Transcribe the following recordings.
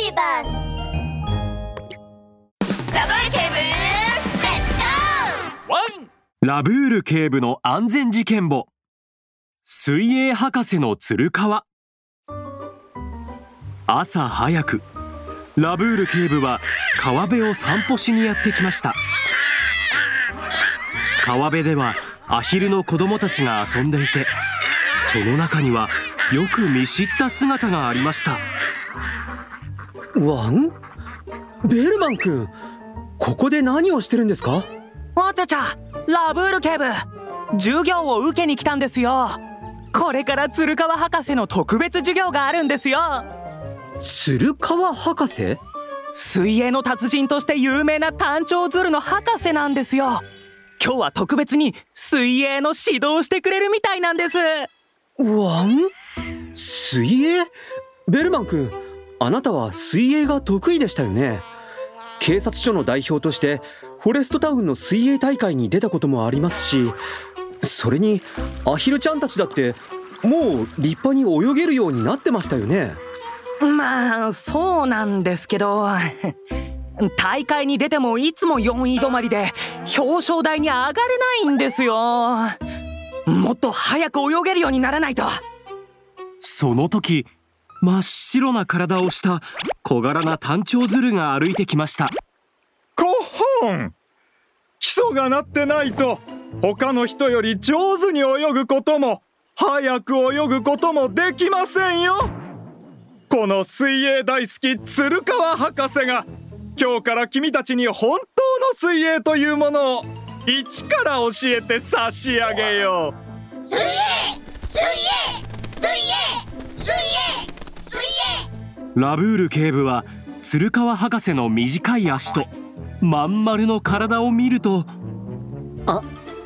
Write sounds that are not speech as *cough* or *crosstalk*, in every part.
ビーバスラブール警部レッツゴワンラブール警部の安全事件簿。水泳博士の鶴川。朝早く。ラブール警部は川辺を散歩しにやってきました。川辺ではアヒルの子供たちが遊んでいてその中にはよく見知った姿がありました。ワン？ベルマン君ここで何をしてるんですか？わちゃちゃラブール警部。授業を受けに来たんですよ。これから鶴川博士の特別授業があるんですよ。鶴川博士？水泳の達人として有名な単調鶴の博士なんですよ。今日は特別に水泳の指導してくれるみたいなんです。ワン？水泳？ベルマン君あなたは水泳が得意でしたよね？警察署の代表としてフォレストタウンの水泳大会に出たこともありますしそれにアヒルちゃんたちだってもう立派に泳げるようになってましたよね？まあそうなんですけど *laughs* 大会に出てもいつも4位止まりで表彰台に上がれないんですよ。もっと早く泳げるようにならないと。その時真っ白な体をした小柄な単調鶴が歩いてきました。コホン基礎がなってないと他の人より上手に泳ぐことも早く泳ぐこともできませんよ!この水泳大好き鶴川博士が今日から君たちに本当の水泳というものを一から教えて差し上げよー水泳水泳!水泳!水泳!水泳ラブール警部は鶴川博士の短い足とまん丸の体を見るとあ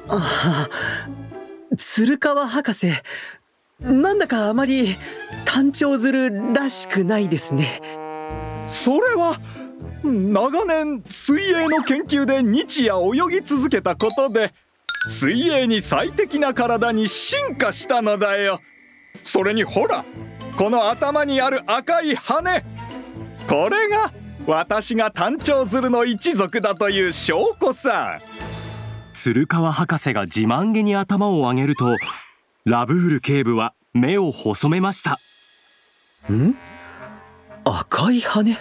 あ鶴川博士なんだかあまり単調鶴らしくないですね。それは長年水泳の研究で日夜泳ぎ続けたことで水泳に最適な体に進化したのだよ。それにほらこの頭にある赤い羽。これが私が単調鶴の一族だという証拠さ。鶴川博士が自慢げに頭を上げるとラブール警部は目を細めました。ん？赤い羽？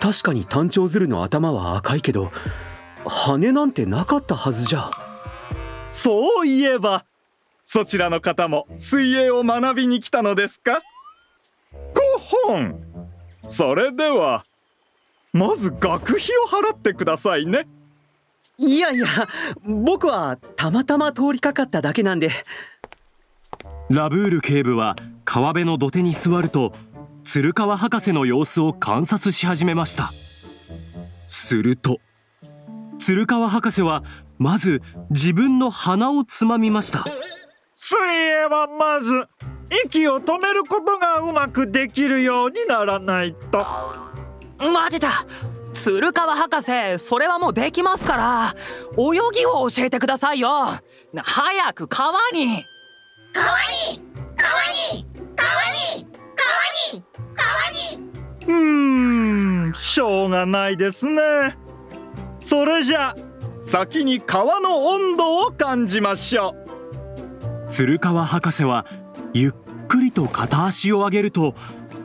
確かに単調鶴の頭は赤いけど羽なんてなかったはずじゃ。そういえばそちらの方も水泳を学びに来たのですか？コホンそれではまず学費を払ってくださいね。いやいや僕はたまたま通りかかっただけなんで。ラブール警部は川辺の土手に座ると鶴川博士の様子を観察し始めました。すると鶴川博士はまず自分の鼻をつまみました水泳はまず息を止めることがうまくできるようにならないと。待てた鶴川博士それはもうできますから。泳ぎを教えてくださいよ。早く川に。川に川に川に川に川に。うーんしょうがないですね。それじゃ先に川の温度を感じましょう鶴川博士はゆっくりと片足を上げると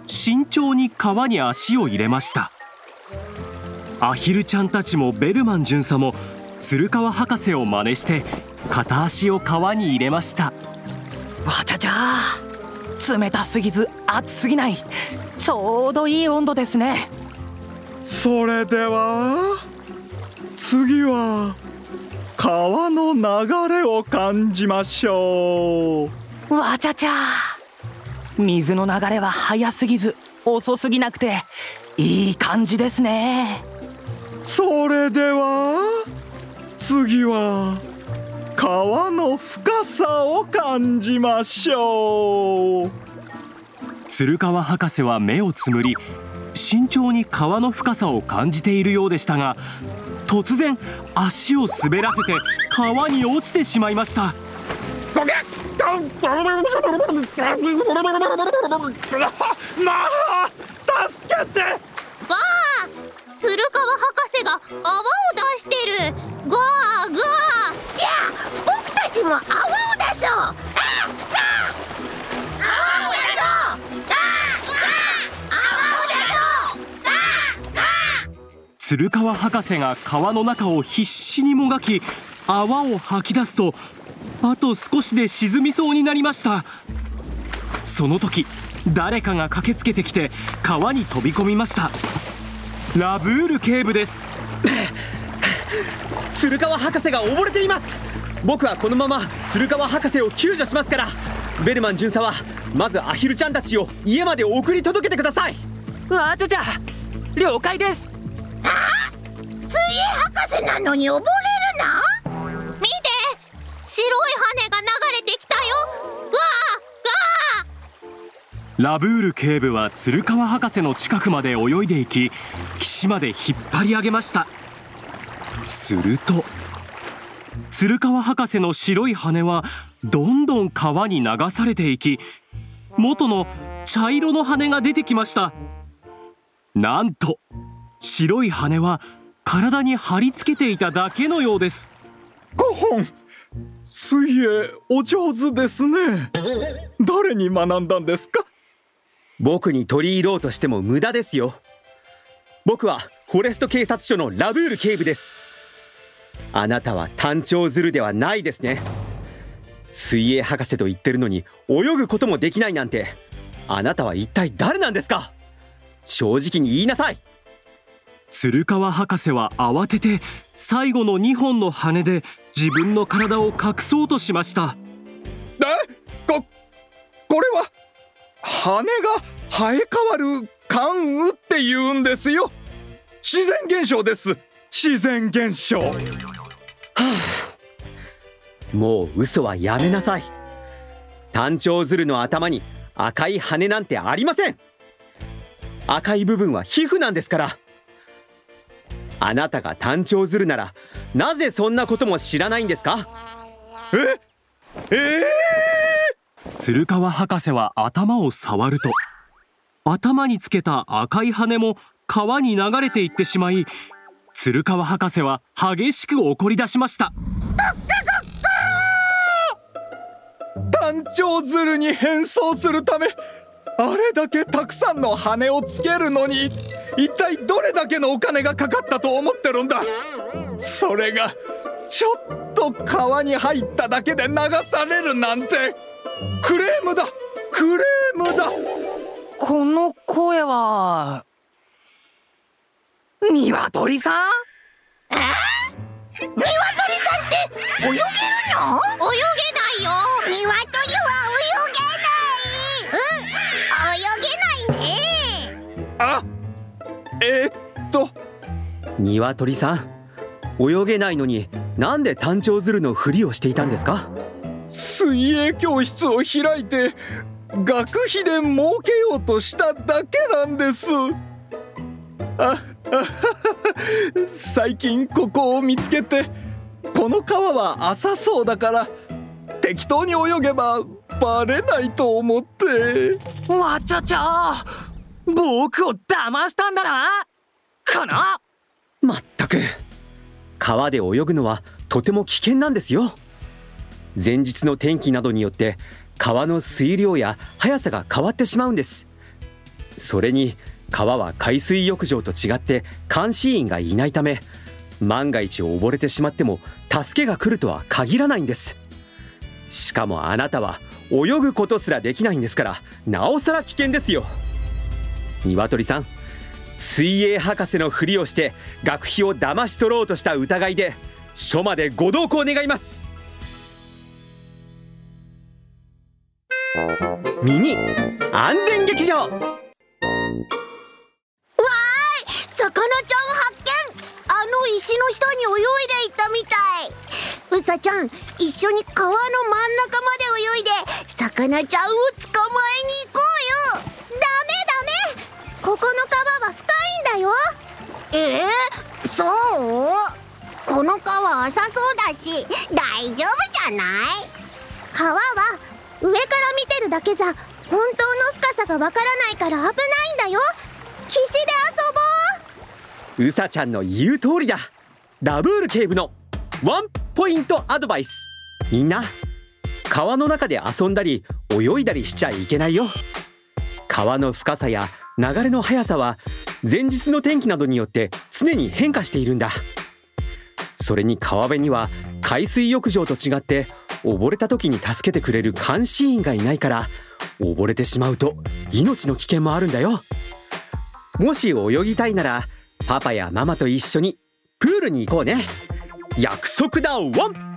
慎重に川に足を入れました。アヒルちゃんたちもベルマン巡査も鶴川博士を真似して片足を川に入れました。わちゃちゃ冷たすぎず熱すぎない。ちょうどいい温度ですね。それでは次は川の流れを感じましょう。わちゃちゃ。水の流れは速すぎず遅すぎなくていい感じですね。それでは次は川の深さを感じましょう。鶴川博士は目をつむり慎重に川の深さを感じているようでしたが突然足を滑らせて川に落ちてしまいました。助けて！わあ鶴川博士が泡を出してる。ゴーゴー。いや僕たちも泡を鶴川博士が川の中を必死にもがき泡を吐き出すとあと少しで沈みそうになりました。その時誰かが駆けつけてきて川に飛び込みました。ラブール警部です。*laughs* 鶴川博士が溺れています。僕はこのまま鶴川博士を救助しますから。ベルマン巡査はまずアヒルちゃんたちを家まで送り届けてください。あちゃちゃ了解です水泳博士なのに溺れるな？見て！白い羽が流れてきたよ！ガーガラブール警部は鶴川博士の近くまで泳いでいき岸まで引っ張り上げました。すると鶴川博士の白い羽はどんどん川に流されていき元の茶色の羽が出てきました。なんと白い羽は体に貼り付けていただけのようです。ゴホン水泳お上手ですね。誰に学んだんですか？僕に取り入ろうとしても無駄ですよ。僕はフォレスト警察署のラブール警部です。あなたは単調ズルではないですね。水泳博士と言ってるのに泳ぐこともできないなんて。あなたは一体誰なんですか？正直に言いなさい鶴川博士は慌てて最後の2本の羽で自分の体を隠そうとしました。え？ここれは羽が生え変わる関羽って言うんですよ。自然現象です。自然現象。もう嘘はやめなさい。単調ズルの頭に赤い羽なんてありません。赤い部分は皮膚なんですからあなたが単調ズルならなぜそんなことも知らないんですか？え？え鶴川博士は頭を触ると頭につけた赤い羽も川に流れていってしまい鶴川博士は激しく怒り出しました。単調ズルに変装するためあれだけたくさんの羽をつけるのに一体どれだけのお金がかかったと思ってるんだ？それがちょっと川に入っただけで流されるなんて。クレームだ！クレームだ！この声は鶏さん？ニワトリさんって泳げるの？泳げないよ。ニワトリは泳げえーっと。鶏さん泳げないのになんで単調ズルのふりをしていたんですか？水泳教室を開いて学費で儲けようとしただけなんです。ああはは最近ここを見つけてこの川は浅そうだから適当に泳げばバレないと思って。わちゃちゃ僕を騙したんだな。かなまったく。川で泳ぐのはとても危険なんですよ。前日の天気などによって川の水量や速さが変わってしまうんです。それに川は海水浴場と違って監視員がいないため万が一溺れてしまっても助けが来るとは限らないんです。しかもあなたは泳ぐことすらできないんですからなおさら危険ですよ。鶏さん水泳博士のふりをして学費を騙し取ろうとした疑いで署までご同行願います。ミニ安全劇場。わーい魚ちゃん発見。あの石の下に泳いでいったみたい。うさちゃん一緒に川の真ん中まで泳いで魚ちゃんを捕まえに行えー、そう？この川浅そうだし大丈夫じゃない？川は上から見てるだけじゃ本当の深さがわからないから危ないんだよ。岸で遊ぼう。うさちゃんの言う通りだ。ラブール警部のワンポイントアドバイス。みんな川の中で遊んだり泳いだりしちゃいけないよ。川の深さや流れの速さは前日の天気などによって常に変化しているんだ。それに川辺には海水浴場と違って溺れた時に助けてくれる監視員がいないから溺れてしまうと命の危険もあるんだよ。もし泳ぎたいならパパやママと一緒にプールに行こうね。約束だワン！